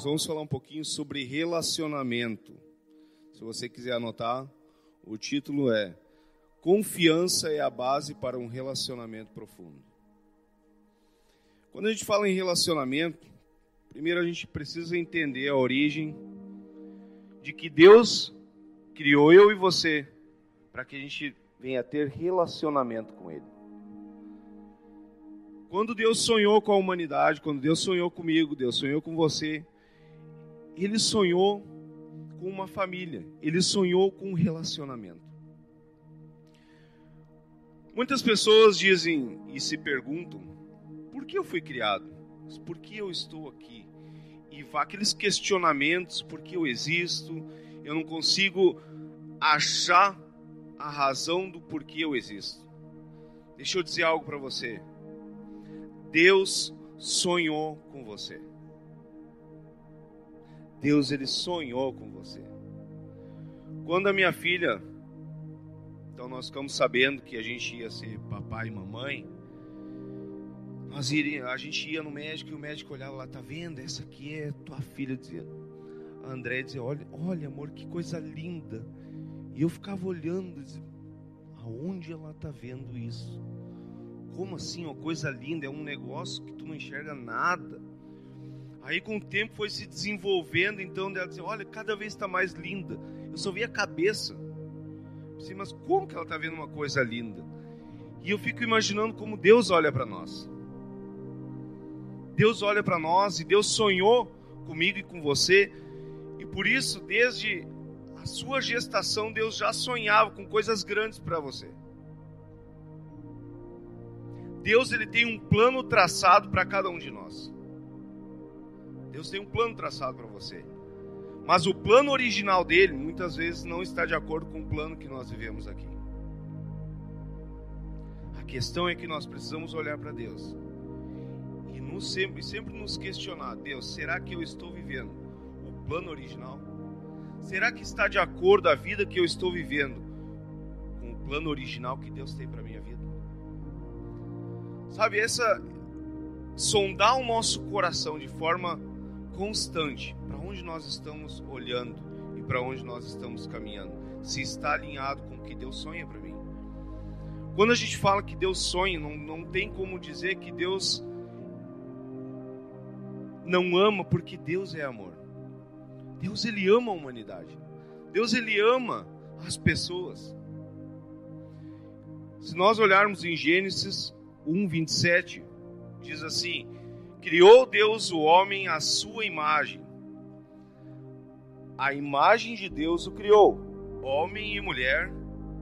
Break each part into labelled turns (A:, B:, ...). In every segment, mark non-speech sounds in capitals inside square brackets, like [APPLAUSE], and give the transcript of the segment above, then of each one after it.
A: nós vamos falar um pouquinho sobre relacionamento. Se você quiser anotar, o título é Confiança é a base para um relacionamento profundo. Quando a gente fala em relacionamento, primeiro a gente precisa entender a origem de que Deus criou eu e você para que a gente venha ter relacionamento com Ele. Quando Deus sonhou com a humanidade, quando Deus sonhou comigo, Deus sonhou com você, Ele sonhou com uma família, Ele sonhou com um relacionamento. Muitas pessoas dizem e se perguntam: por que eu fui criado? Por que eu estou aqui? E aqueles questionamentos: por que eu existo? Eu não consigo achar a razão do porquê eu existo. Deixa eu dizer algo para você. Deus sonhou com você. Deus ele sonhou com você. Quando a minha filha, então nós ficamos sabendo que a gente ia ser papai e mamãe, nós iria, a gente ia no médico e o médico olhava lá, tá vendo? Essa aqui é tua filha, dizia. A André dizia, olha, olha amor, que coisa linda. E eu ficava olhando, dizia, aonde ela tá vendo isso? Como assim, uma coisa linda, é um negócio que tu não enxerga nada. Aí com o tempo foi se desenvolvendo, então ela dizia, olha, cada vez está mais linda. Eu só vi a cabeça. Eu mas como que ela está vendo uma coisa linda? E eu fico imaginando como Deus olha para nós. Deus olha para nós e Deus sonhou comigo e com você. E por isso, desde a sua gestação, Deus já sonhava com coisas grandes para você. Deus ele tem um plano traçado para cada um de nós. Deus tem um plano traçado para você. Mas o plano original dele muitas vezes não está de acordo com o plano que nós vivemos aqui. A questão é que nós precisamos olhar para Deus e nos sempre, sempre nos questionar: Deus, será que eu estou vivendo o plano original? Será que está de acordo a vida que eu estou vivendo com o plano original que Deus tem para minha vida? Sabe, essa sondar o nosso coração de forma constante para onde nós estamos olhando e para onde nós estamos caminhando, se está alinhado com o que Deus sonha para mim. Quando a gente fala que Deus sonha, não, não tem como dizer que Deus não ama, porque Deus é amor. Deus ele ama a humanidade. Deus ele ama as pessoas. Se nós olharmos em Gênesis 1:27, diz assim: Criou Deus o homem à sua imagem. A imagem de Deus o criou. Homem e mulher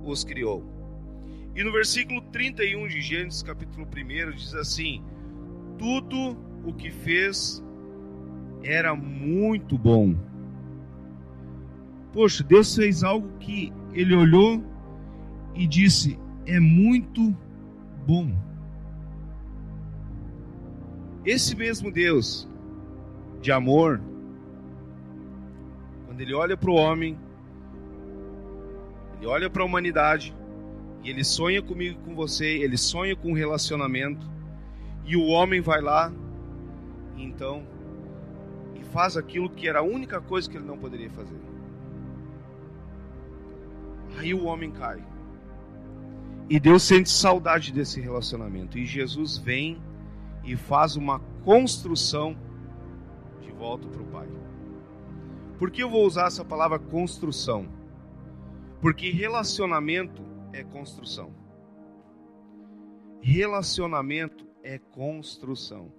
A: os criou. E no versículo 31 de Gênesis, capítulo 1, diz assim: Tudo o que fez era muito bom. Poxa, Deus fez algo que ele olhou e disse: é muito bom. Esse mesmo Deus de amor, quando ele olha para o homem, ele olha para a humanidade, e ele sonha comigo e com você, ele sonha com um relacionamento, e o homem vai lá, e então, e faz aquilo que era a única coisa que ele não poderia fazer. Aí o homem cai. E Deus sente saudade desse relacionamento. E Jesus vem e faz uma construção de volta para o Pai. Por que eu vou usar essa palavra construção? Porque relacionamento é construção. Relacionamento é construção.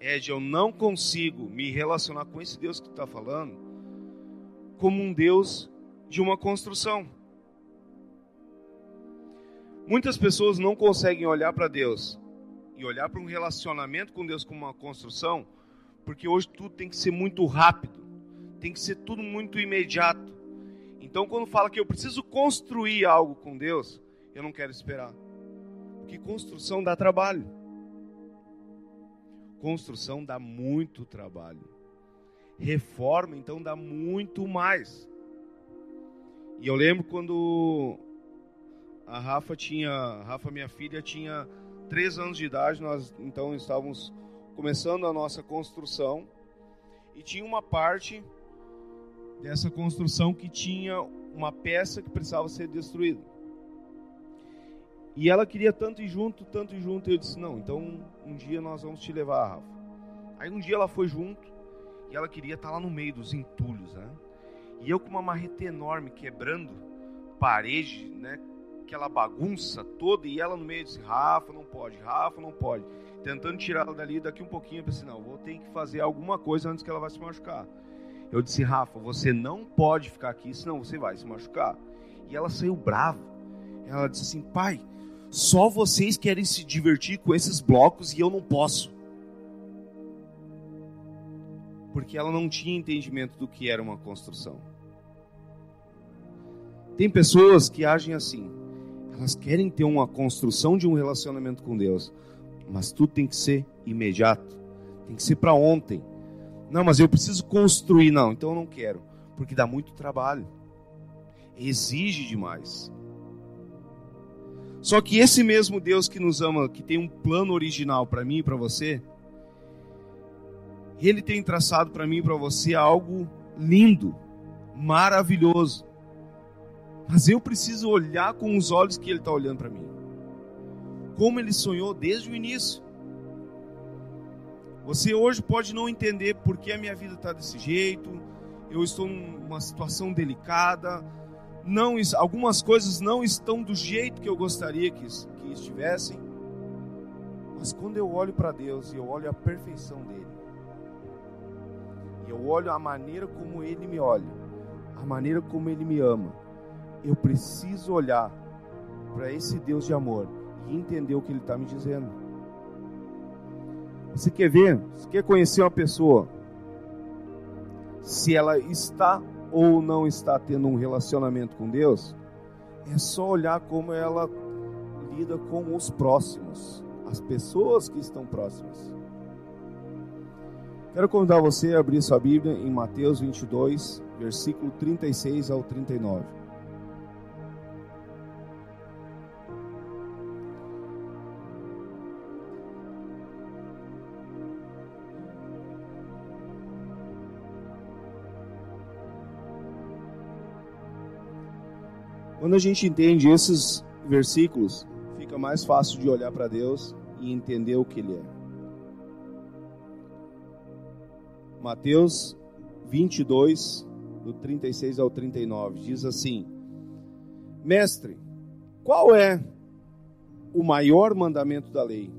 A: Ed, eu não consigo me relacionar com esse Deus que está falando como um Deus de uma construção. Muitas pessoas não conseguem olhar para Deus e olhar para um relacionamento com Deus como uma construção, porque hoje tudo tem que ser muito rápido, tem que ser tudo muito imediato. Então, quando fala que eu preciso construir algo com Deus, eu não quero esperar, porque construção dá trabalho. Construção dá muito trabalho. Reforma, então, dá muito mais. E eu lembro quando a Rafa tinha, a Rafa minha filha tinha três anos de idade, nós então estávamos começando a nossa construção. e tinha uma parte dessa construção que tinha uma peça que precisava ser destruída. E ela queria tanto ir junto, tanto ir junto, e eu disse: Não, então um dia nós vamos te levar, Rafa. Aí um dia ela foi junto e ela queria estar lá no meio dos entulhos, né? E eu com uma marreta enorme quebrando parede, né? Aquela bagunça toda e ela no meio disse: Rafa, não pode, Rafa, não pode. Tentando tirar ela dali, daqui um pouquinho eu pensei: Não, vou ter que fazer alguma coisa antes que ela vá se machucar. Eu disse: Rafa, você não pode ficar aqui, senão você vai se machucar. E ela saiu brava. Ela disse assim: Pai, só vocês querem se divertir com esses blocos e eu não posso. Porque ela não tinha entendimento do que era uma construção. Tem pessoas que agem assim. Elas querem ter uma construção de um relacionamento com Deus, mas tudo tem que ser imediato, tem que ser para ontem. Não, mas eu preciso construir. Não, então eu não quero, porque dá muito trabalho, exige demais. Só que esse mesmo Deus que nos ama, que tem um plano original para mim e para você, ele tem traçado para mim e para você algo lindo, maravilhoso. Mas eu preciso olhar com os olhos que ele está olhando para mim. Como ele sonhou desde o início. Você hoje pode não entender por que a minha vida está desse jeito, eu estou numa situação delicada, não, algumas coisas não estão do jeito que eu gostaria que, que estivessem. Mas quando eu olho para Deus e eu olho a perfeição dele, eu olho a maneira como ele me olha, a maneira como ele me ama, eu preciso olhar para esse Deus de amor e entender o que ele está me dizendo. Você quer ver? Você quer conhecer uma pessoa? Se ela está ou não está tendo um relacionamento com Deus, é só olhar como ela lida com os próximos, as pessoas que estão próximas. Quero convidar você a abrir sua Bíblia em Mateus 22, versículo 36 ao 39. Quando a gente entende esses versículos, fica mais fácil de olhar para Deus e entender o que Ele é. Mateus 22, do 36 ao 39, diz assim: Mestre, qual é o maior mandamento da lei?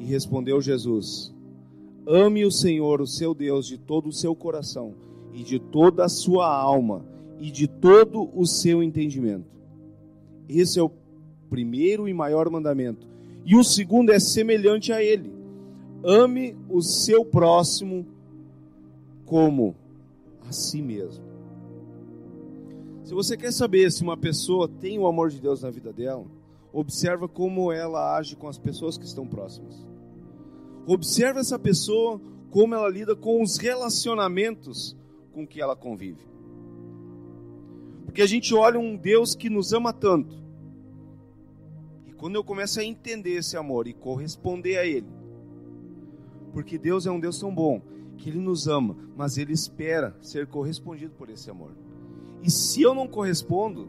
A: E respondeu Jesus: Ame o Senhor, o seu Deus, de todo o seu coração e de toda a sua alma e de todo o seu entendimento. Esse é o primeiro e maior mandamento. E o segundo é semelhante a ele: ame o seu próximo como a si mesmo. Se você quer saber se uma pessoa tem o amor de Deus na vida dela, observa como ela age com as pessoas que estão próximas. Observa essa pessoa como ela lida com os relacionamentos com que ela convive. Porque a gente olha um Deus que nos ama tanto. E quando eu começo a entender esse amor e corresponder a Ele, porque Deus é um Deus tão bom, que Ele nos ama, mas Ele espera ser correspondido por esse amor. E se eu não correspondo,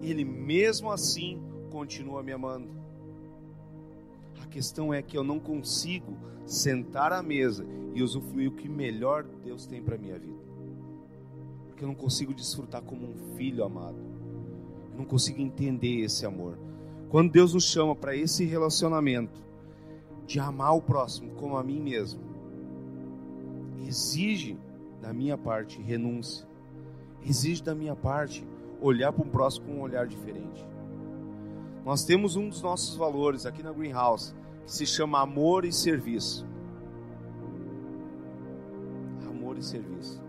A: Ele mesmo assim continua me amando. A questão é que eu não consigo sentar à mesa e usufruir o que melhor Deus tem para minha vida porque eu não consigo desfrutar como um filho amado. Eu não consigo entender esse amor. Quando Deus nos chama para esse relacionamento de amar o próximo como a mim mesmo, exige da minha parte renúncia. Exige da minha parte olhar para o próximo com um olhar diferente. Nós temos um dos nossos valores aqui na Greenhouse que se chama amor e serviço. Amor e serviço.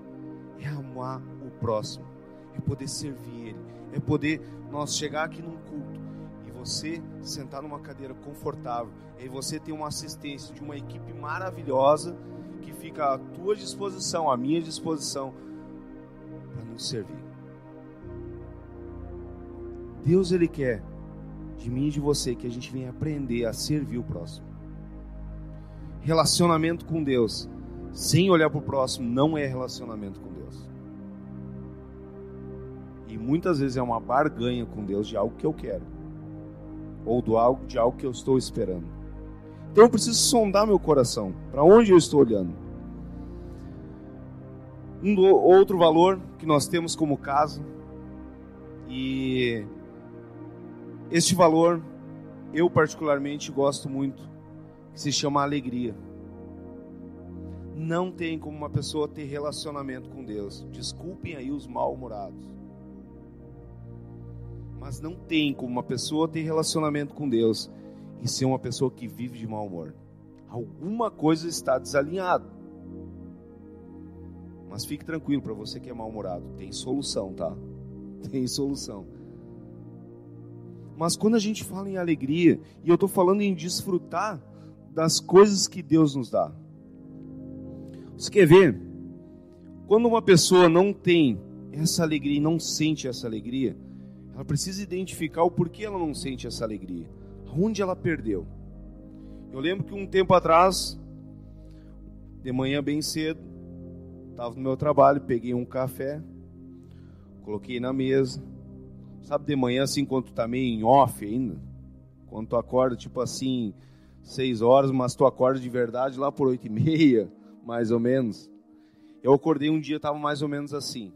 A: É amar próximo, é poder servir Ele, é poder nós chegar aqui num culto e você sentar numa cadeira confortável, e você ter uma assistência de uma equipe maravilhosa que fica à tua disposição, à minha disposição, para nos servir. Deus ele quer de mim e de você que a gente venha aprender a servir o próximo. Relacionamento com Deus sem olhar para o próximo não é relacionamento com. E muitas vezes é uma barganha com Deus de algo que eu quero, ou do algo de algo que eu estou esperando. Então eu preciso sondar meu coração, para onde eu estou olhando. Um outro valor que nós temos como casa e este valor eu particularmente gosto muito, que se chama alegria. Não tem como uma pessoa ter relacionamento com Deus. Desculpem aí os mal-humorados. Mas não tem como uma pessoa ter relacionamento com Deus e ser uma pessoa que vive de mau humor. Alguma coisa está desalinhada. Mas fique tranquilo, para você que é mal-humorado, tem solução, tá? [LAUGHS] Tem solução. Mas quando a gente fala em alegria, e eu estou falando em desfrutar das coisas que Deus nos dá. Você quer ver? Quando uma pessoa não tem essa alegria e não sente essa alegria, ela precisa identificar o porquê ela não sente essa alegria. Onde ela perdeu. Eu lembro que um tempo atrás, de manhã bem cedo, estava no meu trabalho, peguei um café, coloquei na mesa. Sabe de manhã assim, quando tu tá meio em off ainda? Quando tu acorda, tipo assim, seis horas, mas tu acorda de verdade lá por oito e meia [LAUGHS] mais ou menos. Eu acordei um dia, estava mais ou menos assim.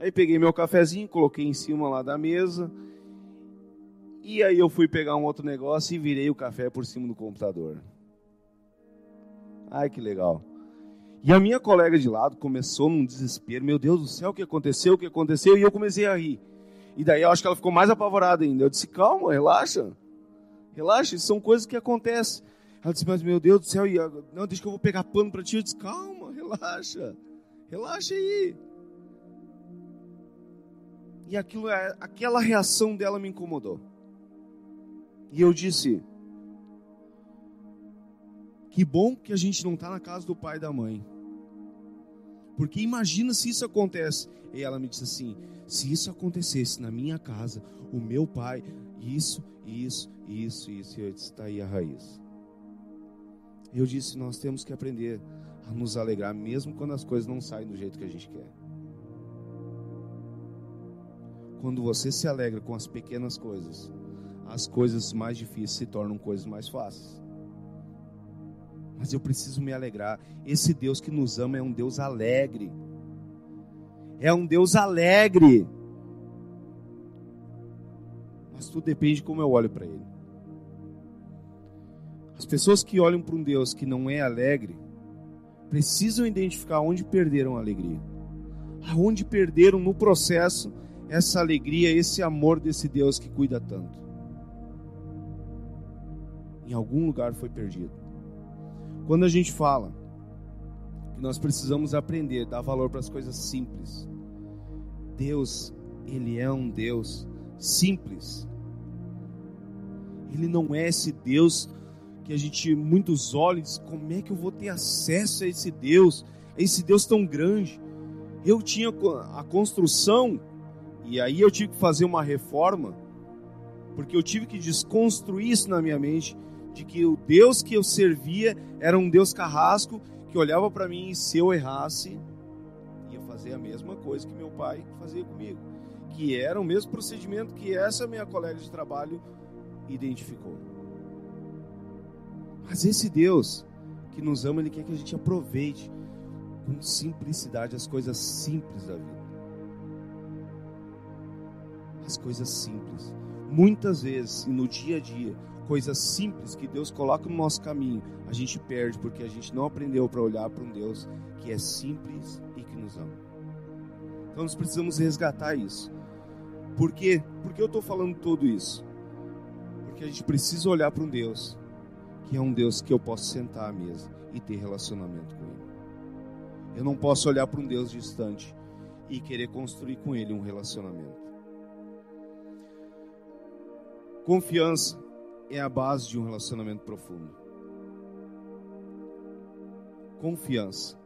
A: Aí peguei meu cafezinho, coloquei em cima lá da mesa. E aí eu fui pegar um outro negócio e virei o café por cima do computador. Ai, que legal. E a minha colega de lado começou num desespero. Meu Deus do céu, o que aconteceu? O que aconteceu? E eu comecei a rir. E daí eu acho que ela ficou mais apavorada ainda. Eu disse, calma, relaxa. Relaxa, isso são coisas que acontecem. Ela disse, mas meu Deus do céu, e não, deixa que eu vou pegar pano para ti. Eu disse, calma, relaxa, relaxa aí. E aquilo, é, aquela reação dela me incomodou. E eu disse, que bom que a gente não está na casa do pai e da mãe. Porque imagina se isso acontece. E ela me disse assim: se isso acontecesse na minha casa, o meu pai, isso, isso, isso, isso, e eu disse: está aí a raiz. Eu disse: nós temos que aprender a nos alegrar, mesmo quando as coisas não saem do jeito que a gente quer. Quando você se alegra com as pequenas coisas, as coisas mais difíceis se tornam coisas mais fáceis. Mas eu preciso me alegrar. Esse Deus que nos ama é um Deus alegre. É um Deus alegre. Mas tudo depende de como eu olho para Ele. As pessoas que olham para um Deus que não é alegre precisam identificar onde perderam a alegria. Aonde perderam no processo essa alegria, esse amor desse Deus que cuida tanto. Em algum lugar foi perdido. Quando a gente fala que nós precisamos aprender, dar valor para as coisas simples. Deus, ele é um Deus simples. Ele não é esse Deus que a gente muitos olhos, como é que eu vou ter acesso a esse Deus, a esse Deus tão grande? Eu tinha a construção e aí eu tive que fazer uma reforma, porque eu tive que desconstruir isso na minha mente de que o Deus que eu servia era um Deus carrasco que olhava para mim e se eu errasse ia fazer a mesma coisa que meu pai fazia comigo, que era o mesmo procedimento que essa minha colega de trabalho identificou. Mas esse Deus que nos ama, Ele quer que a gente aproveite com simplicidade as coisas simples da vida. As coisas simples. Muitas vezes, no dia a dia, coisas simples que Deus coloca no nosso caminho, a gente perde porque a gente não aprendeu para olhar para um Deus que é simples e que nos ama. Então nós precisamos resgatar isso. Por quê? Por que eu estou falando tudo isso? Porque a gente precisa olhar para um Deus que é um Deus que eu posso sentar à mesa e ter relacionamento com Ele. Eu não posso olhar para um Deus distante e querer construir com Ele um relacionamento. Confiança é a base de um relacionamento profundo. Confiança.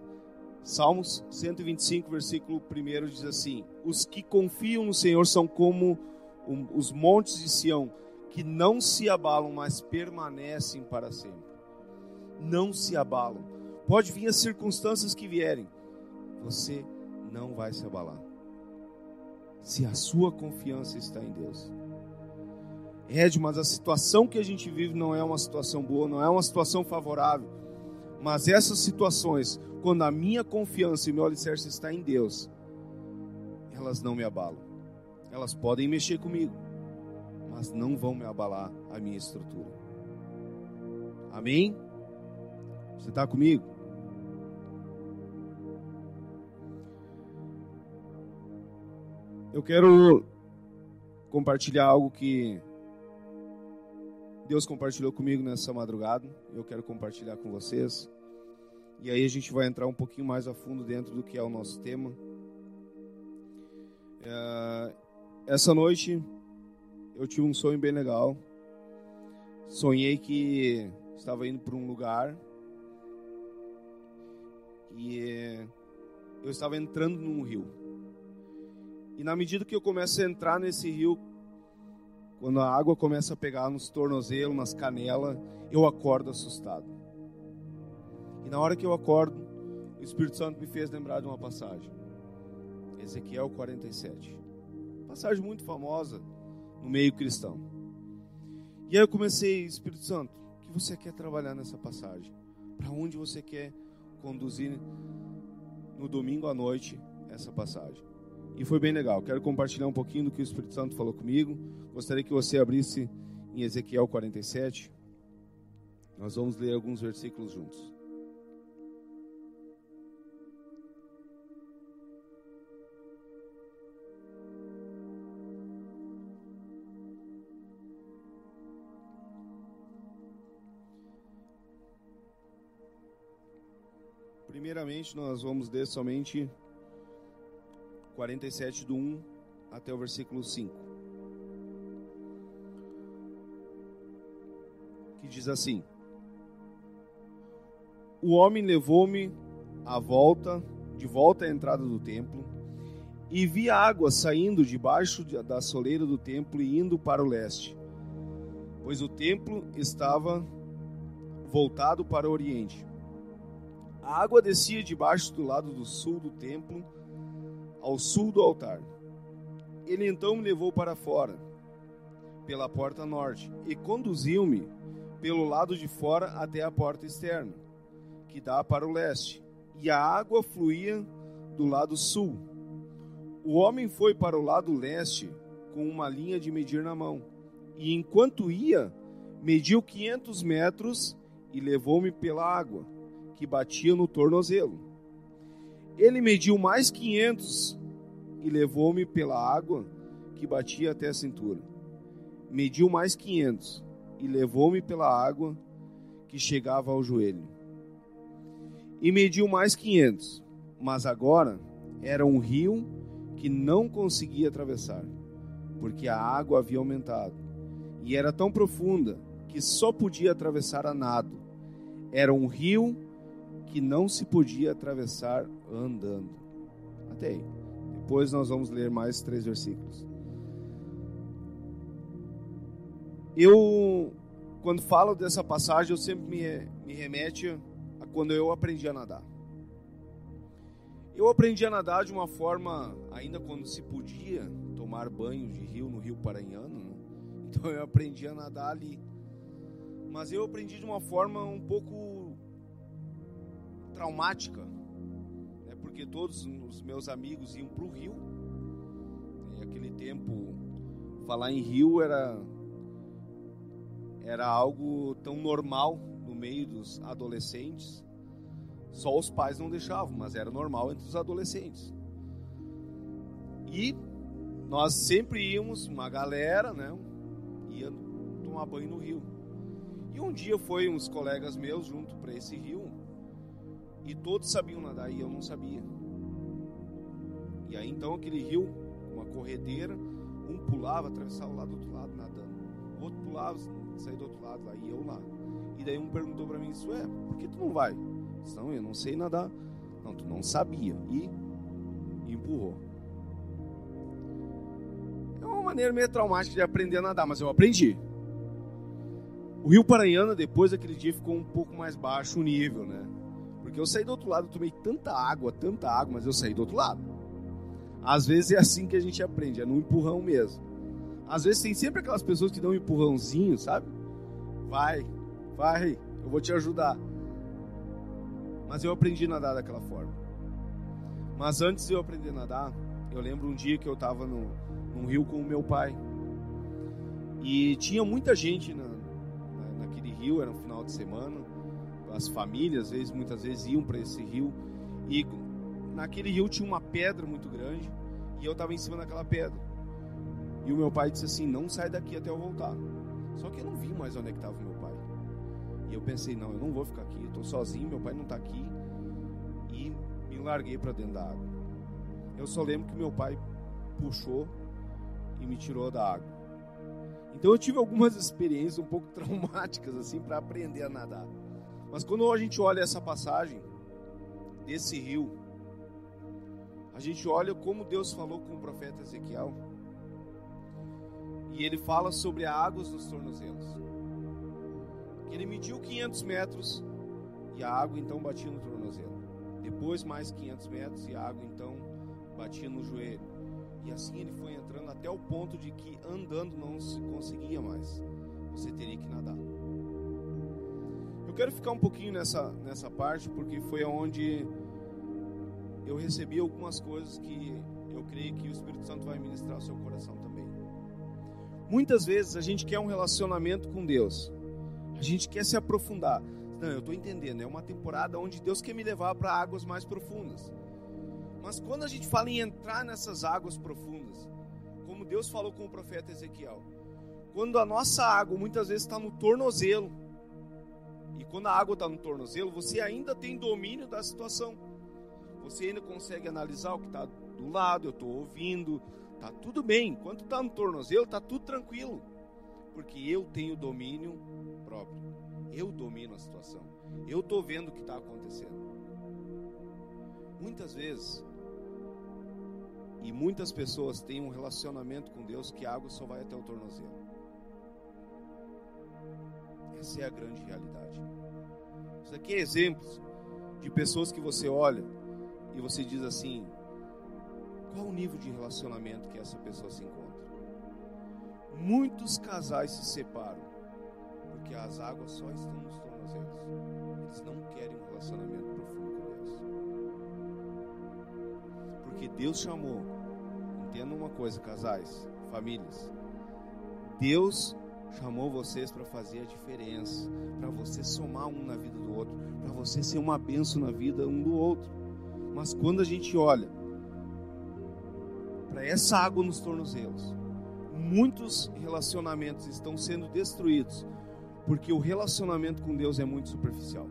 A: Salmos 125, versículo 1 diz assim: Os que confiam no Senhor são como os montes de Sião que não se abalam, mas permanecem para sempre. Não se abalam, Pode vir as circunstâncias que vierem, você não vai se abalar. Se a sua confiança está em Deus. Ed, mas a situação que a gente vive não é uma situação boa, não é uma situação favorável. Mas essas situações, quando a minha confiança e meu alicerce está em Deus, elas não me abalam. Elas podem mexer comigo, mas não vão me abalar a minha estrutura. Amém? Você está comigo? Eu quero compartilhar algo que Deus compartilhou comigo nessa madrugada. Eu quero compartilhar com vocês. E aí a gente vai entrar um pouquinho mais a fundo dentro do que é o nosso tema. É, essa noite eu tive um sonho bem legal. Sonhei que estava indo para um lugar e eu estava entrando num rio. E na medida que eu começo a entrar nesse rio, quando a água começa a pegar nos tornozelos, nas canelas, eu acordo assustado. E na hora que eu acordo, o Espírito Santo me fez lembrar de uma passagem. Ezequiel 47. Passagem muito famosa no meio cristão. E aí eu comecei, Espírito Santo, o que você quer trabalhar nessa passagem? Para onde você quer conduzir no domingo à noite essa passagem? E foi bem legal. Quero compartilhar um pouquinho do que o Espírito Santo falou comigo. Gostaria que você abrisse em Ezequiel 47. Nós vamos ler alguns versículos juntos. Primeiramente, nós vamos ler somente 47 do 1 até o versículo 5. Que diz assim: O homem levou-me à volta, de volta à entrada do templo, e vi água saindo debaixo da soleira do templo e indo para o leste, pois o templo estava voltado para o oriente. A água descia debaixo do lado do sul do templo ao sul do altar. Ele então me levou para fora, pela porta norte, e conduziu-me pelo lado de fora até a porta externa, que dá para o leste, e a água fluía do lado sul. O homem foi para o lado leste com uma linha de medir na mão, e enquanto ia, mediu 500 metros e levou-me pela água, que batia no tornozelo. Ele mediu mais 500 e levou-me pela água que batia até a cintura. Mediu mais 500 e levou-me pela água que chegava ao joelho. E mediu mais 500, mas agora era um rio que não conseguia atravessar, porque a água havia aumentado e era tão profunda que só podia atravessar a nado. Era um rio que não se podia atravessar andando. Até aí. Depois nós vamos ler mais três versículos. Eu, quando falo dessa passagem, eu sempre me, me remete a quando eu aprendi a nadar. Eu aprendi a nadar de uma forma, ainda quando se podia tomar banho de rio no Rio Paranhano, né? então eu aprendi a nadar ali. Mas eu aprendi de uma forma um pouco traumática, né, porque todos os meus amigos iam para o rio. E aquele tempo, falar em rio era, era algo tão normal no meio dos adolescentes. Só os pais não deixavam, mas era normal entre os adolescentes. E nós sempre íamos, uma galera, né, ia tomar banho no rio. E um dia foi uns colegas meus junto para esse rio e todos sabiam nadar e eu não sabia. E aí então aquele rio, uma corredeira, um pulava, atravessava lá do outro lado nadando. O outro pulava, saía do outro lado lá e eu lá. E daí um perguntou para mim, isso é, por que tu não vai? Não, eu não sei nadar. Não, tu não sabia. E, e empurrou. É uma maneira meio traumática de aprender a nadar, mas eu aprendi. O Rio Paranhana, depois daquele dia, ficou um pouco mais baixo o nível, né? Porque eu saí do outro lado, tomei tanta água, tanta água, mas eu saí do outro lado. Às vezes é assim que a gente aprende, é no empurrão mesmo. Às vezes tem sempre aquelas pessoas que dão um empurrãozinho, sabe? Vai, vai, eu vou te ajudar. Mas eu aprendi a nadar daquela forma. Mas antes de eu aprender a nadar, eu lembro um dia que eu estava no, num rio com o meu pai. E tinha muita gente na, na, naquele rio, era um final de semana. As famílias, às vezes, muitas vezes iam para esse rio. E naquele rio tinha uma pedra muito grande. E eu estava em cima daquela pedra. E o meu pai disse assim: Não sai daqui até eu voltar. Só que eu não vi mais onde é estava o meu pai. E eu pensei: Não, eu não vou ficar aqui. Eu estou sozinho, meu pai não está aqui. E me larguei para dentro da água. Eu só lembro que meu pai puxou e me tirou da água. Então eu tive algumas [LAUGHS] experiências um pouco traumáticas assim para aprender a nadar. Mas quando a gente olha essa passagem desse rio, a gente olha como Deus falou com o profeta Ezequiel e ele fala sobre águas nos tornozelos. Ele mediu 500 metros e a água então batia no tornozelo. Depois mais 500 metros e a água então batia no joelho. E assim ele foi entrando até o ponto de que andando não se conseguia mais. Você teria que nadar. Eu quero ficar um pouquinho nessa, nessa parte porque foi onde eu recebi algumas coisas que eu creio que o Espírito Santo vai ministrar ao seu coração também. Muitas vezes a gente quer um relacionamento com Deus, a gente quer se aprofundar. Não, eu estou entendendo, é uma temporada onde Deus quer me levar para águas mais profundas. Mas quando a gente fala em entrar nessas águas profundas, como Deus falou com o profeta Ezequiel, quando a nossa água muitas vezes está no tornozelo, e quando a água está no tornozelo, você ainda tem domínio da situação. Você ainda consegue analisar o que está do lado, eu estou ouvindo, Tá tudo bem, enquanto tá no tornozelo, tá tudo tranquilo. Porque eu tenho domínio próprio. Eu domino a situação. Eu tô vendo o que está acontecendo. Muitas vezes e muitas pessoas têm um relacionamento com Deus que a água só vai até o tornozelo. Essa é a grande realidade. Isso aqui é exemplos de pessoas que você olha e você diz assim: qual o nível de relacionamento que essa pessoa se encontra? Muitos casais se separam porque as águas só estão nos tornozelos. Eles não querem um relacionamento profundo com Deus. Porque Deus chamou, entenda uma coisa, casais, famílias. Deus chamou vocês para fazer a diferença, para você somar um na vida do outro, para você ser uma benção na vida um do outro. Mas quando a gente olha para essa água nos tornozelos. Muitos relacionamentos estão sendo destruídos porque o relacionamento com Deus é muito superficial.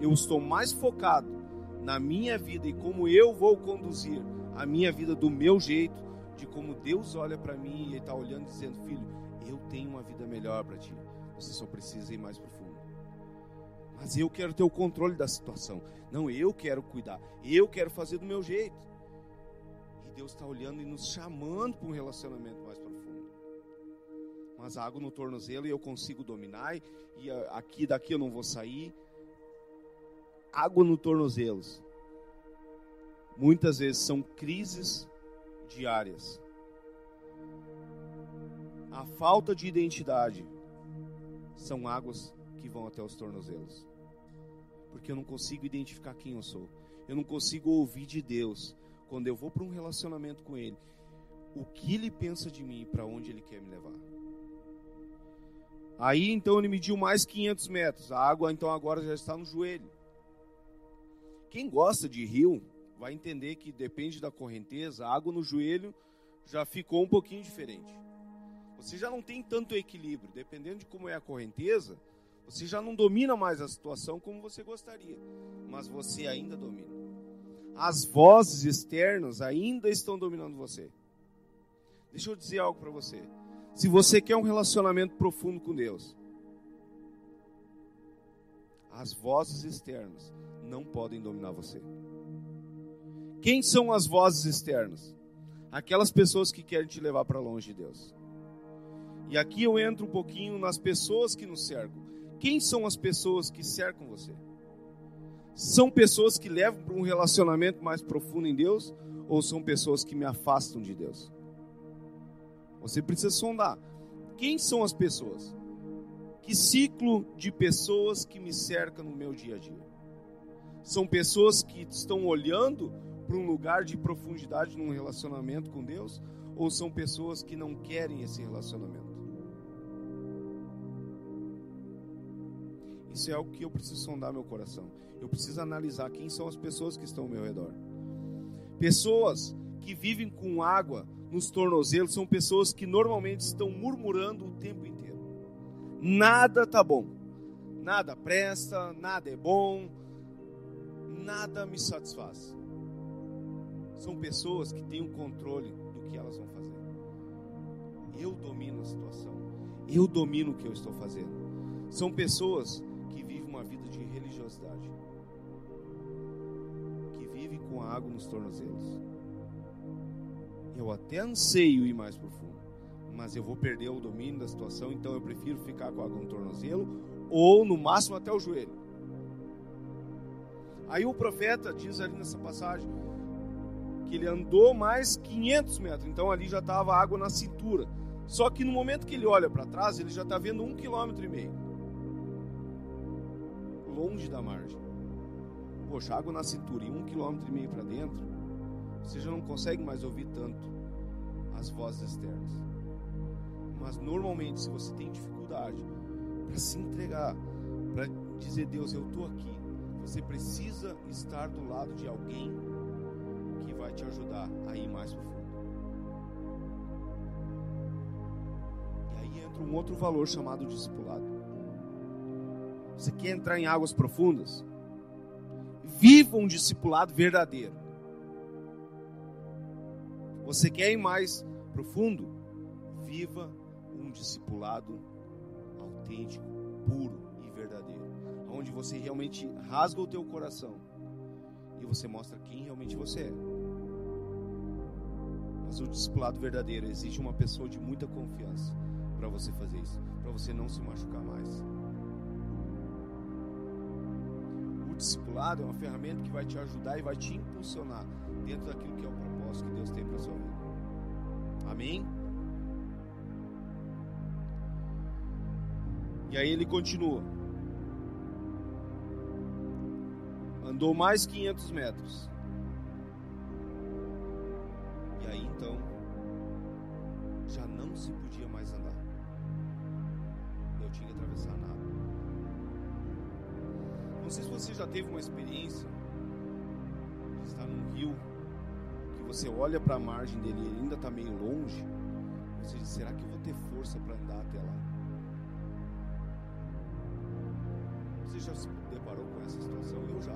A: Eu estou mais focado na minha vida e como eu vou conduzir a minha vida do meu jeito, de como Deus olha para mim e está olhando dizendo: Filho, eu tenho uma vida melhor para ti. Você só precisa ir mais profundo. Mas eu quero ter o controle da situação. Não, eu quero cuidar. Eu quero fazer do meu jeito. E Deus está olhando e nos chamando para um relacionamento mais profundo. Mas a água no tornozelo e eu consigo dominar. E aqui daqui eu não vou sair. Água no tornozelos. Muitas vezes são crises diárias. A falta de identidade são águas que vão até os tornozelos. Porque eu não consigo identificar quem eu sou. Eu não consigo ouvir de Deus quando eu vou para um relacionamento com Ele. O que Ele pensa de mim e para onde Ele quer me levar. Aí então ele mediu mais 500 metros. A água então agora já está no joelho. Quem gosta de rio vai entender que depende da correnteza, a água no joelho já ficou um pouquinho diferente. Você já não tem tanto equilíbrio, dependendo de como é a correnteza, você já não domina mais a situação como você gostaria, mas você ainda domina. As vozes externas ainda estão dominando você. Deixa eu dizer algo para você. Se você quer um relacionamento profundo com Deus, as vozes externas não podem dominar você. Quem são as vozes externas? Aquelas pessoas que querem te levar para longe de Deus. E aqui eu entro um pouquinho nas pessoas que nos cercam Quem são as pessoas que cercam você? São pessoas que levam para um relacionamento mais profundo em Deus ou são pessoas que me afastam de Deus? Você precisa sondar. Quem são as pessoas? Que ciclo de pessoas que me cercam no meu dia a dia? São pessoas que estão olhando para um lugar de profundidade num relacionamento com Deus? Ou são pessoas que não querem esse relacionamento? Isso é algo que eu preciso sondar meu coração. Eu preciso analisar quem são as pessoas que estão ao meu redor. Pessoas que vivem com água nos tornozelos são pessoas que normalmente estão murmurando o tempo inteiro. Nada tá bom. Nada presta, nada é bom, nada me satisfaz. São pessoas que têm o controle do que elas vão fazer. Eu domino a situação. Eu domino o que eu estou fazendo. São pessoas que vivem uma vida de religiosidade. Que vivem com a água nos tornozelos. Eu até anseio ir mais profundo, mas eu vou perder o domínio da situação, então eu prefiro ficar com a água no tornozelo ou no máximo até o joelho. Aí o profeta diz ali nessa passagem que ele andou mais 500 metros, então ali já estava água na cintura. Só que no momento que ele olha para trás, ele já está vendo um quilômetro e meio, longe da margem. Poxa, água na cintura e um quilômetro e meio para dentro, você já não consegue mais ouvir tanto as vozes externas. Mas normalmente, se você tem dificuldade para se entregar, para dizer Deus, eu estou aqui, você precisa estar do lado de alguém vai te ajudar a ir mais profundo. E aí entra um outro valor chamado discipulado. Você quer entrar em águas profundas? Viva um discipulado verdadeiro. Você quer ir mais profundo? Viva um discipulado autêntico, puro onde você realmente rasga o teu coração e você mostra quem realmente você é. Mas o discipulado verdadeiro exige uma pessoa de muita confiança para você fazer isso, para você não se machucar mais. O discipulado é uma ferramenta que vai te ajudar e vai te impulsionar dentro daquilo que é o propósito que Deus tem para sua vida. Amém? E aí ele continua. Andou mais 500 metros. Não se podia mais andar. Eu tinha que atravessar nada. Não sei se você já teve uma experiência de estar num rio que você olha para a margem dele e ele ainda está meio longe. Você diz: será que eu vou ter força para andar até lá? Você já se deparou com essa situação? Eu já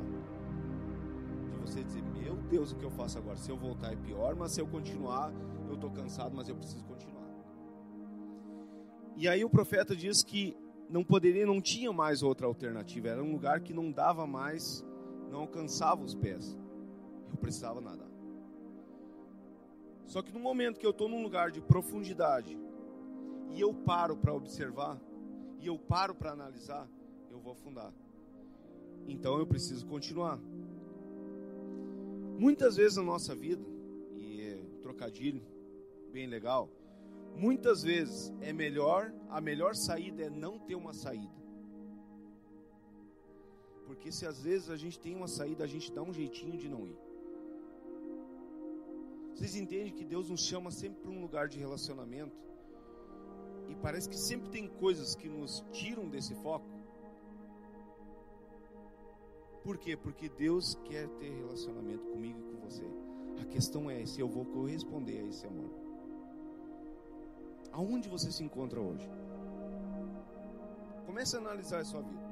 A: você dizer, meu Deus, o que eu faço agora? Se eu voltar é pior, mas se eu continuar, eu estou cansado, mas eu preciso continuar. E aí o profeta diz que não poderia, não tinha mais outra alternativa. Era um lugar que não dava mais, não alcançava os pés. Eu precisava nadar. Só que no momento que eu estou num lugar de profundidade e eu paro para observar e eu paro para analisar, eu vou afundar. Então eu preciso continuar. Muitas vezes na nossa vida, e é trocadilho bem legal, muitas vezes é melhor, a melhor saída é não ter uma saída. Porque se às vezes a gente tem uma saída, a gente dá um jeitinho de não ir. Vocês entendem que Deus nos chama sempre para um lugar de relacionamento? E parece que sempre tem coisas que nos tiram desse foco. Por quê? Porque Deus quer ter relacionamento comigo e com você. A questão é se eu vou corresponder a esse amor. Aonde você se encontra hoje? Comece a analisar a sua vida.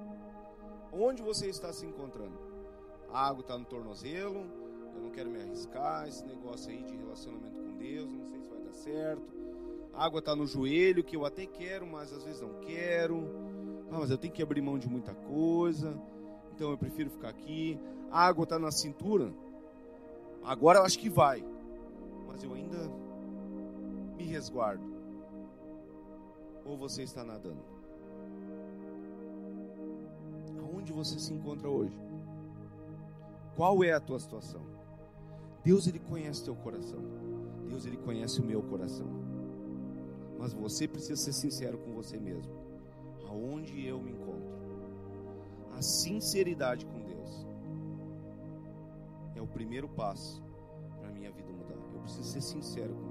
A: Onde você está se encontrando? A água está no tornozelo, eu não quero me arriscar, esse negócio aí de relacionamento com Deus, não sei se vai dar certo. A água está no joelho, que eu até quero, mas às vezes não quero. Ah, mas eu tenho que abrir mão de muita coisa então eu prefiro ficar aqui. A água está na cintura. Agora eu acho que vai, mas eu ainda me resguardo. Ou você está nadando? Onde você se encontra hoje? Qual é a tua situação? Deus ele conhece teu coração. Deus ele conhece o meu coração. Mas você precisa ser sincero com você mesmo. Aonde eu me encontro? A sinceridade com Deus é o primeiro passo para minha vida mudar. Eu preciso ser sincero com.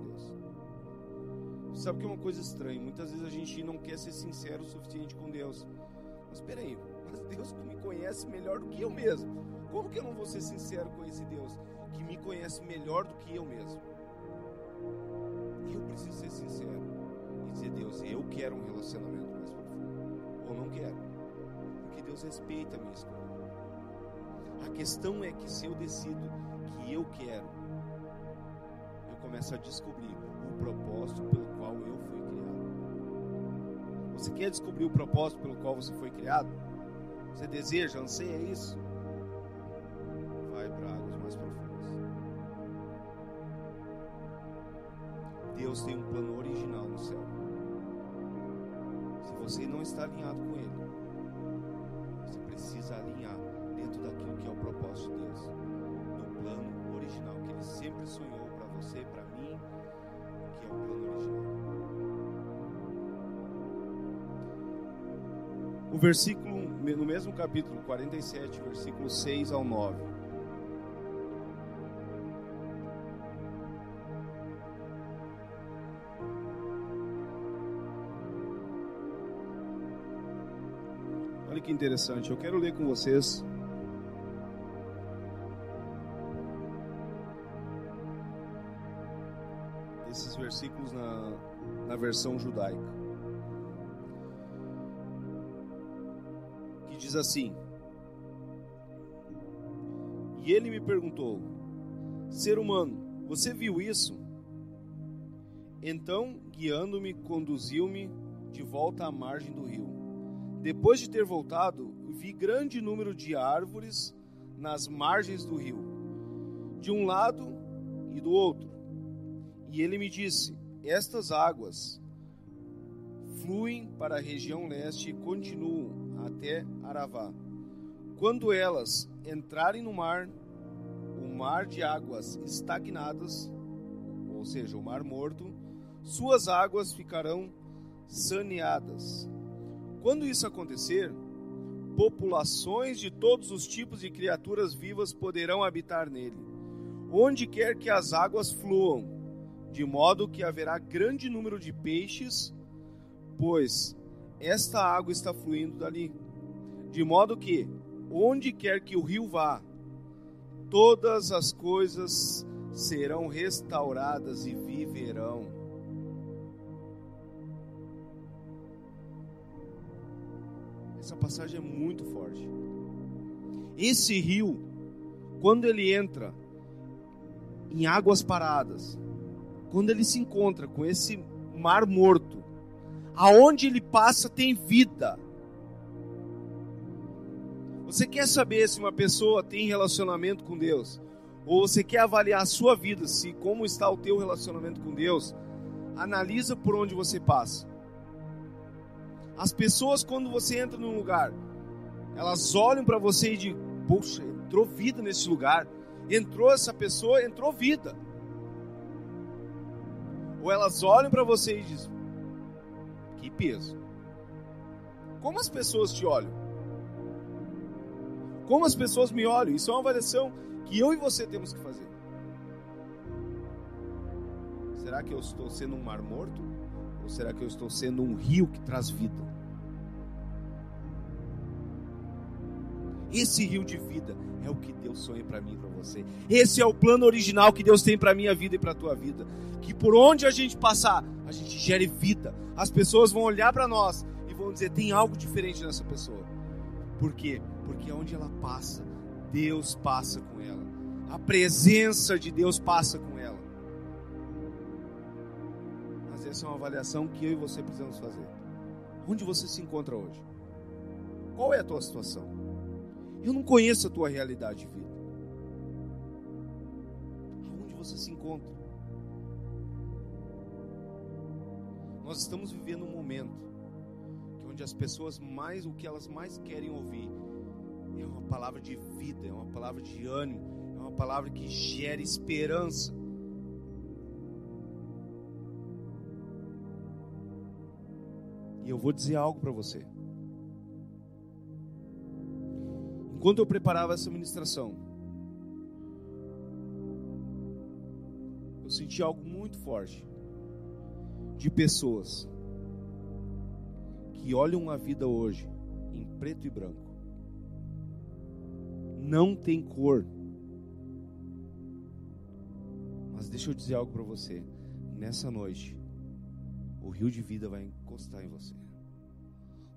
A: Sabe que é uma coisa estranha? Muitas vezes a gente não quer ser sincero o suficiente com Deus. Mas espera aí, mas Deus me conhece melhor do que eu mesmo. Como que eu não vou ser sincero com esse Deus que me conhece melhor do que eu mesmo? Eu preciso ser sincero e dizer, Deus, eu quero um relacionamento mais profundo. Ou não quero. Porque Deus respeita a minha escolha. A questão é que se eu decido que eu quero, eu começo a descobrir propósito pelo qual eu fui criado. Você quer descobrir o propósito pelo qual você foi criado? Você deseja, anseia isso? Vai para águas mais profundas. Deus tem um plano original no céu. Se você não está alinhado com Ele, você precisa alinhar dentro daquilo que é o propósito de Deus, no plano original que Ele sempre sonhou para você, para O versículo, no mesmo capítulo 47, versículo 6 ao 9. Olha que interessante, eu quero ler com vocês esses versículos na, na versão judaica. Diz assim: E ele me perguntou, ser humano, você viu isso? Então, guiando-me, conduziu-me de volta à margem do rio. Depois de ter voltado, vi grande número de árvores nas margens do rio, de um lado e do outro. E ele me disse: Estas águas fluem para a região leste e continuam até Aravá. Quando elas entrarem no mar, o mar de águas estagnadas, ou seja, o mar morto, suas águas ficarão saneadas. Quando isso acontecer, populações de todos os tipos de criaturas vivas poderão habitar nele, onde quer que as águas fluam, de modo que haverá grande número de peixes, pois esta água está fluindo dali. De modo que, onde quer que o rio vá, todas as coisas serão restauradas e viverão. Essa passagem é muito forte. Esse rio, quando ele entra em águas paradas, quando ele se encontra com esse mar morto, aonde ele passa tem vida. Você quer saber se uma pessoa tem relacionamento com Deus? Ou você quer avaliar a sua vida, se como está o teu relacionamento com Deus? Analisa por onde você passa. As pessoas, quando você entra num lugar, elas olham para você e dizem: Poxa, entrou vida nesse lugar. Entrou essa pessoa, entrou vida. Ou elas olham para você e dizem: Que peso. Como as pessoas te olham? Como as pessoas me olham? Isso é uma avaliação que eu e você temos que fazer. Será que eu estou sendo um mar morto? Ou será que eu estou sendo um rio que traz vida? Esse rio de vida é o que Deus sonha para mim e para você. Esse é o plano original que Deus tem para minha vida e para tua vida. Que por onde a gente passar, a gente gere vida. As pessoas vão olhar para nós e vão dizer: tem algo diferente nessa pessoa. Por quê? Porque onde ela passa, Deus passa com ela. A presença de Deus passa com ela. Mas essa é uma avaliação que eu e você precisamos fazer. Onde você se encontra hoje? Qual é a tua situação? Eu não conheço a tua realidade de vida. Aonde você se encontra? Nós estamos vivendo um momento que onde as pessoas mais o que elas mais querem ouvir é uma palavra de vida, é uma palavra de ânimo, é uma palavra que gera esperança. E eu vou dizer algo para você. Enquanto eu preparava essa ministração, eu senti algo muito forte de pessoas que olham a vida hoje em preto e branco. Não tem cor. Mas deixa eu dizer algo para você. Nessa noite, o rio de vida vai encostar em você.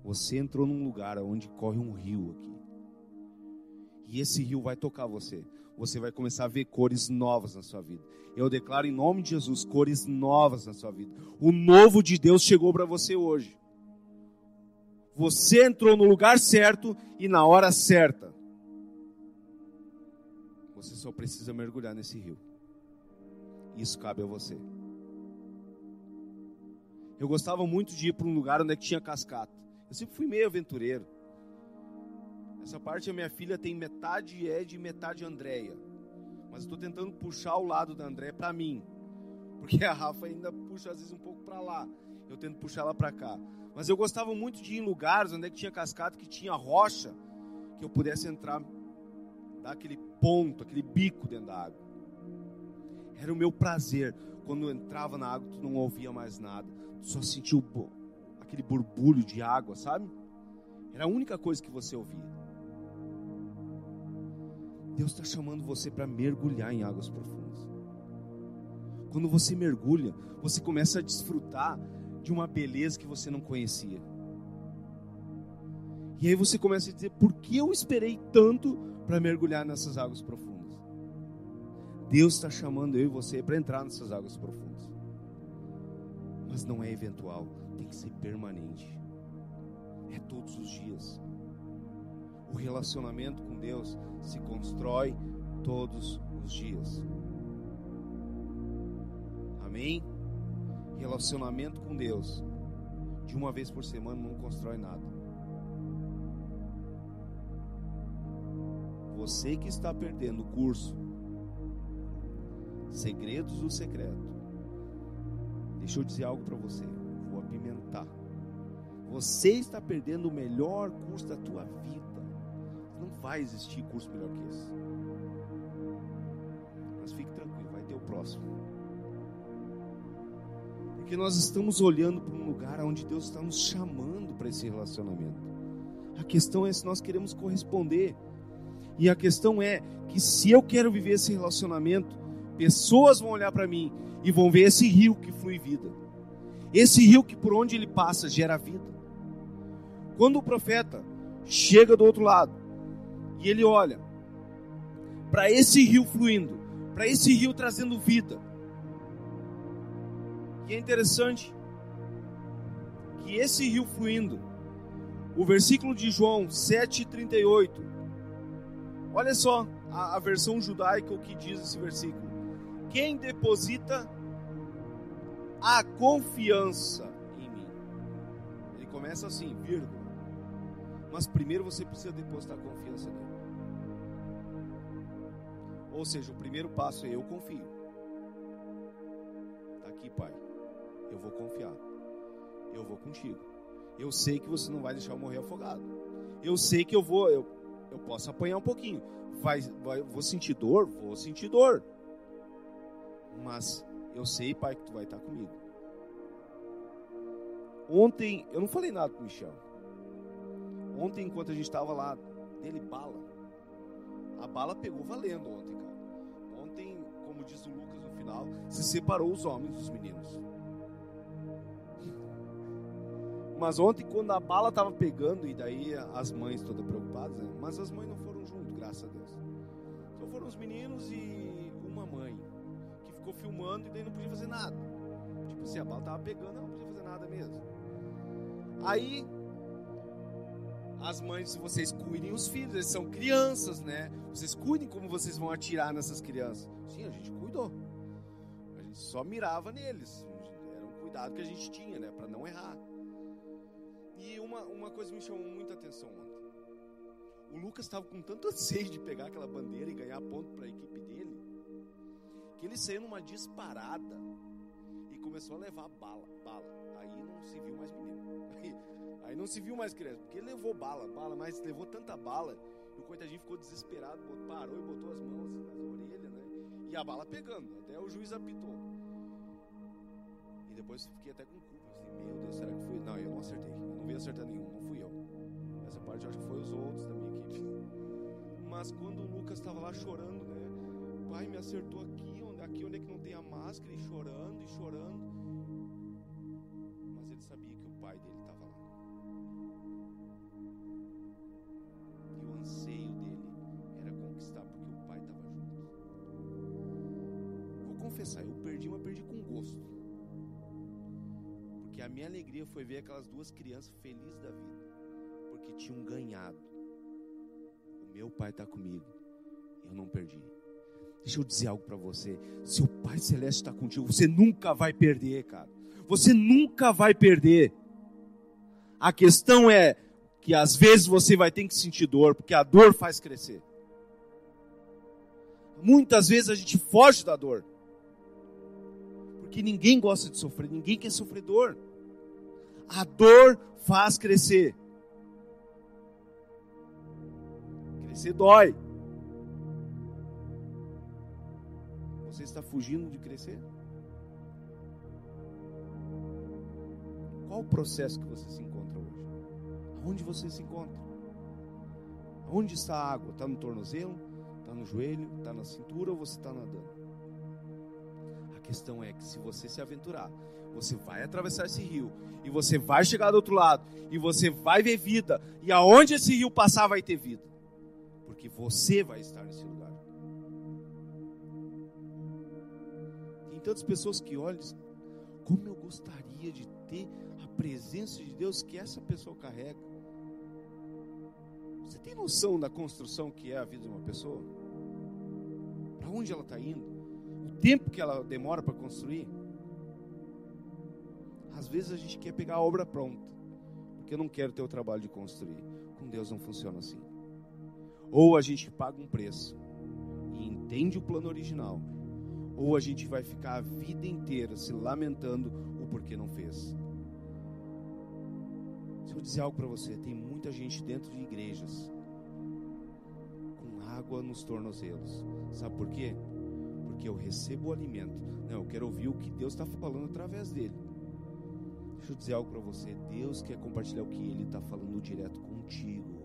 A: Você entrou num lugar onde corre um rio aqui. E esse rio vai tocar você. Você vai começar a ver cores novas na sua vida. Eu declaro em nome de Jesus cores novas na sua vida. O novo de Deus chegou para você hoje. Você entrou no lugar certo e na hora certa. Você só precisa mergulhar nesse rio. Isso cabe a você. Eu gostava muito de ir para um lugar onde tinha cascata. Eu sempre fui meio aventureiro. Essa parte a minha filha tem metade Ed e metade Andréia. Mas estou tentando puxar o lado da Andréia para mim. Porque a Rafa ainda puxa às vezes um pouco para lá. Eu tento puxar ela para cá. Mas eu gostava muito de ir em lugares onde é que tinha cascata, que tinha rocha, que eu pudesse entrar, dar aquele ponto, aquele bico dentro da água. Era o meu prazer. Quando eu entrava na água, tu não ouvia mais nada só sentiu aquele borbulho de água, sabe? Era a única coisa que você ouvia. Deus está chamando você para mergulhar em águas profundas. Quando você mergulha, você começa a desfrutar de uma beleza que você não conhecia. E aí você começa a dizer: por que eu esperei tanto para mergulhar nessas águas profundas? Deus está chamando eu e você para entrar nessas águas profundas mas não é eventual, tem que ser permanente. É todos os dias. O relacionamento com Deus se constrói todos os dias. Amém? Relacionamento com Deus de uma vez por semana não constrói nada. Você que está perdendo o curso Segredos do Secreto Deixa eu dizer algo para você. Vou apimentar. Você está perdendo o melhor curso da tua vida. Não vai existir curso melhor que esse. Mas fique tranquilo, vai ter o próximo. Porque nós estamos olhando para um lugar onde Deus está nos chamando para esse relacionamento. A questão é se nós queremos corresponder. E a questão é que se eu quero viver esse relacionamento, pessoas vão olhar para mim e vão ver esse rio que flui vida. Esse rio que por onde ele passa gera vida. Quando o profeta chega do outro lado e ele olha para esse rio fluindo, para esse rio trazendo vida. E é interessante que esse rio fluindo, o versículo de João 7,38, olha só a, a versão judaica o que diz esse versículo quem deposita a confiança em mim. Ele começa assim, vírgula. Mas primeiro você precisa depositar confiança nele. Ou seja, o primeiro passo é eu confio. Está aqui, Pai. Eu vou confiar. Eu vou contigo. Eu sei que você não vai deixar eu morrer afogado. Eu sei que eu vou, eu, eu posso apanhar um pouquinho. Vai, vai, vou sentir dor? Vou sentir dor. Mas eu sei, Pai, que tu vai estar comigo. Ontem, eu não falei nada com o Michel. Ontem, enquanto a gente estava lá, dele bala. A bala pegou valendo ontem, diz o Lucas no final, se separou os homens dos meninos. Mas ontem, quando a bala estava pegando, e daí as mães todas preocupadas, né? mas as mães não foram junto, graças a Deus. Só foram os meninos e uma mãe ficou filmando e daí não podia fazer nada. Tipo, se a bala tava pegando, ela não podia fazer nada mesmo. Aí, as mães, vocês cuidem os filhos, eles são crianças, né? Vocês cuidem como vocês vão atirar nessas crianças. Sim. A gente só mirava neles. Era um cuidado que a gente tinha, né? Para não errar. E uma, uma coisa me chamou muita atenção ontem. O Lucas estava com tanto sede de pegar aquela bandeira e ganhar ponto para a equipe dele, que ele saiu numa disparada e começou a levar bala, bala. Aí não se viu mais menino. Aí, [LAUGHS] aí não se viu mais criança, porque ele levou bala, bala, mas levou tanta bala, e o coitadinho ficou desesperado, parou e botou as mãos nas orelhas, né? E a bala pegando, até o juiz apitou. Depois fiquei até com culpa, assim, meu Deus, será que foi? Não, eu não acertei, eu não vi acertar nenhum, não fui eu. Essa parte eu acho que foi os outros da minha equipe. Mas quando o Lucas estava lá chorando, né? Pai me acertou aqui, onde, aqui onde é que não tem a máscara, e chorando, e chorando. Mas ele sabia que o pai dele estava lá. E o anseio dele era conquistar, porque o pai estava junto. Vou confessar, eu Porque a minha alegria foi ver aquelas duas crianças felizes da vida porque tinham ganhado. O meu pai está comigo, eu não perdi. Deixa eu dizer algo para você: se o Pai Celeste está contigo, você nunca vai perder, cara. Você nunca vai perder. A questão é que às vezes você vai ter que sentir dor, porque a dor faz crescer. Muitas vezes a gente foge da dor. Porque ninguém gosta de sofrer, ninguém quer sofrer dor. A dor faz crescer. Crescer dói. Você está fugindo de crescer? Qual o processo que você se encontra hoje? Aonde você se encontra? Onde está a água? Está no tornozelo? Está no joelho? Está na cintura ou você está nadando? A questão é que se você se aventurar, você vai atravessar esse rio e você vai chegar do outro lado e você vai ver vida e aonde esse rio passar vai ter vida porque você vai estar nesse lugar. Tem tantas pessoas que olham e dizem, como eu gostaria de ter a presença de Deus que essa pessoa carrega. Você tem noção da construção que é a vida de uma pessoa? Para onde ela está indo? O tempo que ela demora para construir? Às vezes a gente quer pegar a obra pronta, porque eu não quero ter o trabalho de construir. Com Deus não funciona assim. Ou a gente paga um preço e entende o plano original, ou a gente vai ficar a vida inteira se lamentando o porquê não fez. Se eu dizer algo para você, tem muita gente dentro de igrejas com água nos tornozelos. Sabe por quê? Porque eu recebo o alimento. Não, eu quero ouvir o que Deus está falando através dele. Deixa eu dizer algo para você. Deus quer compartilhar o que Ele está falando direto contigo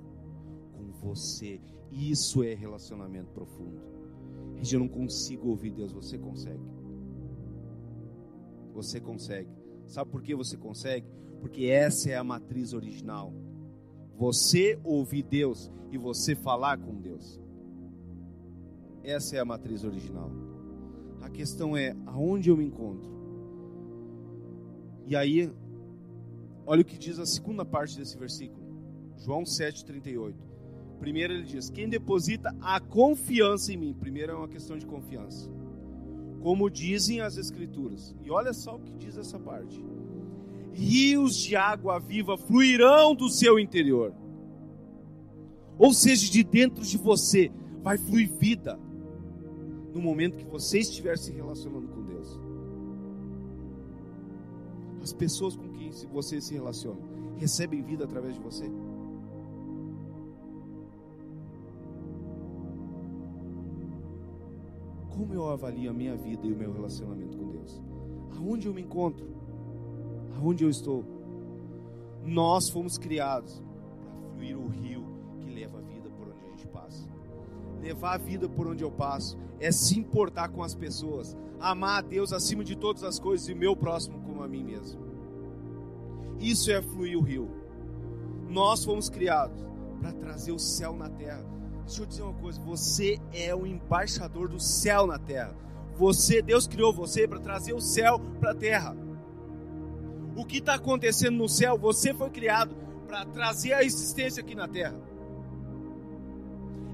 A: você. Isso é relacionamento profundo. Eu não consigo ouvir Deus, você consegue. Você consegue. Sabe por que você consegue? Porque essa é a matriz original. Você ouvir Deus e você falar com Deus. Essa é a matriz original. A questão é aonde eu me encontro. E aí, olha o que diz a segunda parte desse versículo. João 7:38. Primeiro ele diz: quem deposita a confiança em mim. Primeiro é uma questão de confiança. Como dizem as Escrituras. E olha só o que diz essa parte: rios de água viva fluirão do seu interior. Ou seja, de dentro de você vai fluir vida no momento que você estiver se relacionando com Deus. As pessoas quem você se relaciona recebem vida através de você. Como eu avalio a minha vida e o meu relacionamento com Deus? Aonde eu me encontro? Aonde eu estou? Nós fomos criados para fluir o rio que leva a vida por onde a gente passa. Levar a vida por onde eu passo é se importar com as pessoas, amar a Deus acima de todas as coisas e meu próximo como a mim mesmo. Isso é fluir o rio. Nós fomos criados para trazer o céu na terra Deixa eu dizer uma coisa: você é o embaixador do céu na terra. Você, Deus criou você para trazer o céu para a terra. O que está acontecendo no céu, você foi criado para trazer a existência aqui na terra.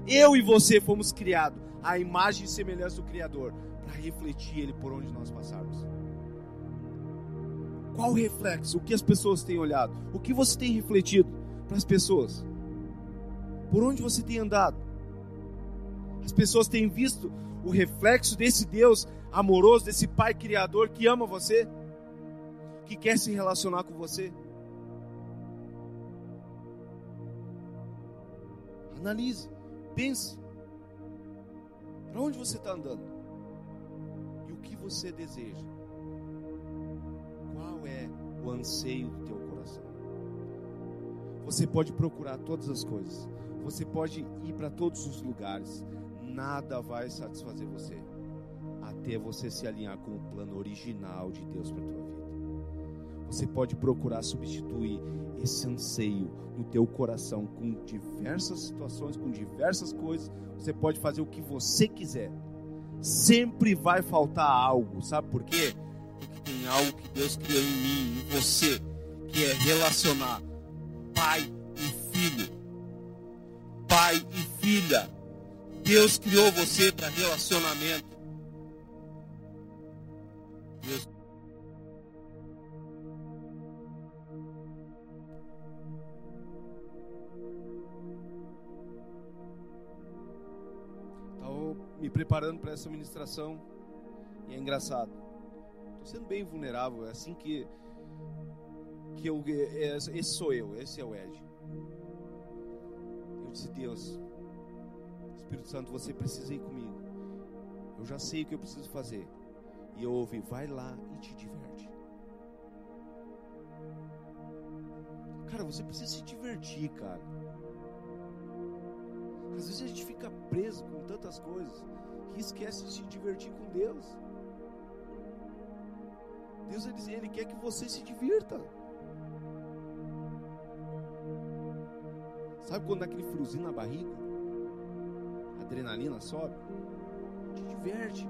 A: Eu e você fomos criados à imagem e semelhança do Criador para refletir Ele por onde nós passarmos. Qual o reflexo? O que as pessoas têm olhado? O que você tem refletido para as pessoas? Por onde você tem andado? As pessoas têm visto o reflexo desse Deus amoroso, desse Pai Criador que ama você, que quer se relacionar com você. Analise, pense. Para onde você está andando? E o que você deseja? Anseio do teu coração? Você pode procurar todas as coisas. Você pode ir para todos os lugares. Nada vai satisfazer você até você se alinhar com o plano original de Deus para tua vida. Você pode procurar substituir esse anseio no teu coração com diversas situações, com diversas coisas. Você pode fazer o que você quiser. Sempre vai faltar algo, sabe por quê? Porque tem algo que Deus criou em mim, em você, que é relacionar pai e filho. Pai e filha. Deus criou você para relacionamento. Deus me preparando para essa ministração e é engraçado. Estou sendo bem vulnerável, é assim que que eu é, é, esse sou eu, esse é o Ed. Eu disse Deus, Espírito Santo, você precisa ir comigo. Eu já sei o que eu preciso fazer. E eu ouvi, vai lá e te diverte. Cara, você precisa se divertir, cara. Às vezes a gente fica preso com tantas coisas que esquece de se divertir com Deus. Deus ele, ele quer que você se divirta. Sabe quando dá aquele friozinho na barriga? A adrenalina sobe? Te diverte.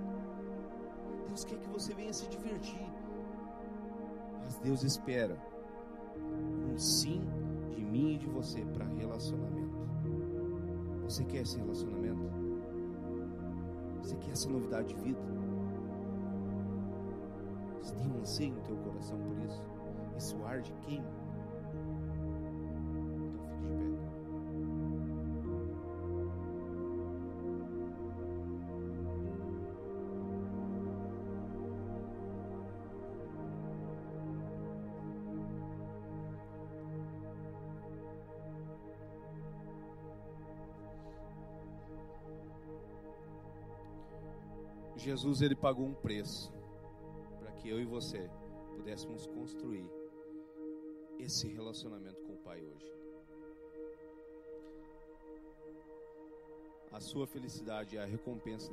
A: Deus quer que você venha se divertir. Mas Deus espera um sim de mim e de você para relacionamento. Você quer esse relacionamento? Você quer essa novidade de vida? Você tem um anseio no teu coração por isso? Esse ar de queima? Jesus ele pagou um preço que eu e você pudéssemos construir esse relacionamento com o Pai hoje. A sua felicidade é a recompensa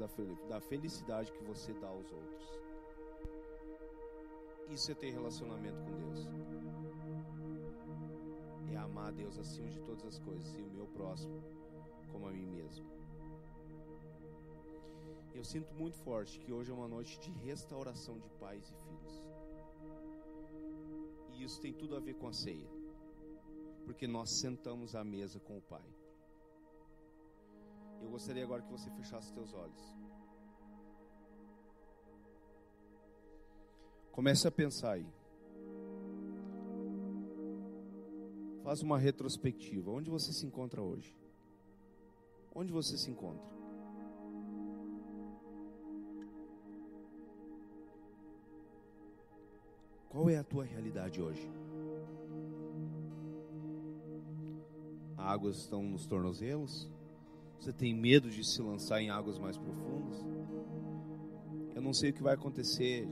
A: da felicidade que você dá aos outros. Isso é ter relacionamento com Deus. É amar a Deus acima de todas as coisas e o meu próximo como a mim mesmo. Eu sinto muito forte que hoje é uma noite de restauração de pais e filhos. E isso tem tudo a ver com a ceia. Porque nós sentamos à mesa com o Pai. Eu gostaria agora que você fechasse seus olhos. Comece a pensar aí. Faz uma retrospectiva. Onde você se encontra hoje? Onde você se encontra? Qual é a tua realidade hoje? Águas estão nos tornozelos? Você tem medo de se lançar em águas mais profundas? Eu não sei o que vai acontecer.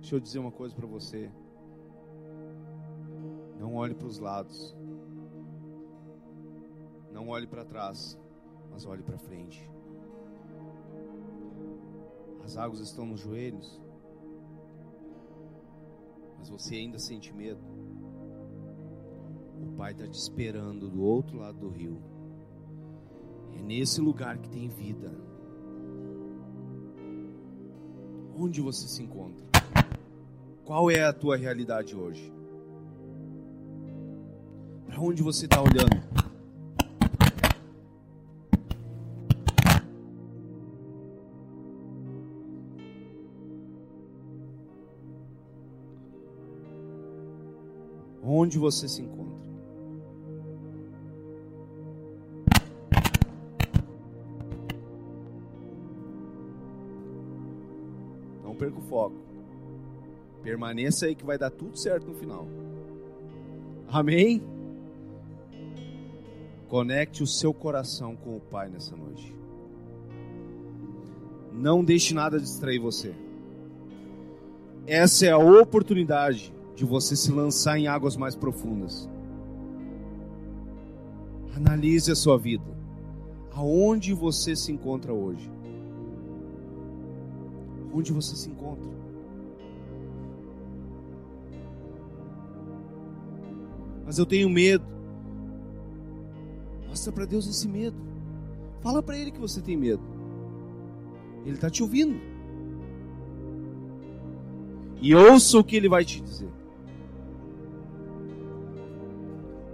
A: Deixa eu dizer uma coisa para você. Não olhe para os lados. Não olhe para trás, mas olhe para frente. As águas estão nos joelhos mas você ainda sente medo, o Pai está te esperando do outro lado do rio. É nesse lugar que tem vida. Onde você se encontra? Qual é a tua realidade hoje? Para onde você está olhando? onde você se encontra. Não perca o foco. Permaneça aí que vai dar tudo certo no final. Amém? Conecte o seu coração com o Pai nessa noite. Não deixe nada distrair você. Essa é a oportunidade de você se lançar em águas mais profundas. Analise a sua vida. Aonde você se encontra hoje? Onde você se encontra? Mas eu tenho medo. Mostra para Deus esse medo. Fala para Ele que você tem medo. Ele está te ouvindo. E ouça o que Ele vai te dizer.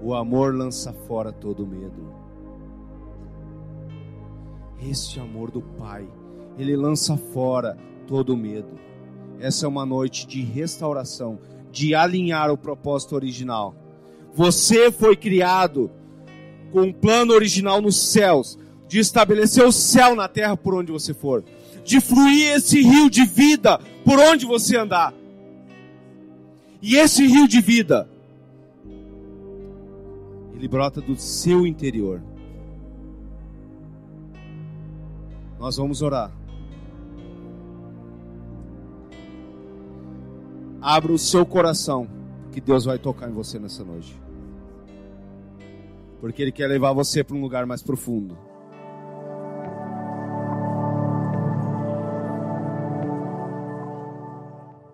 A: O amor lança fora todo medo. Este amor do Pai, ele lança fora todo medo. Essa é uma noite de restauração, de alinhar o propósito original. Você foi criado com um plano original nos céus, de estabelecer o céu na terra por onde você for, de fluir esse rio de vida por onde você andar. E esse rio de vida, ele brota do seu interior. Nós vamos orar. Abra o seu coração, que Deus vai tocar em você nessa noite. Porque Ele quer levar você para um lugar mais profundo.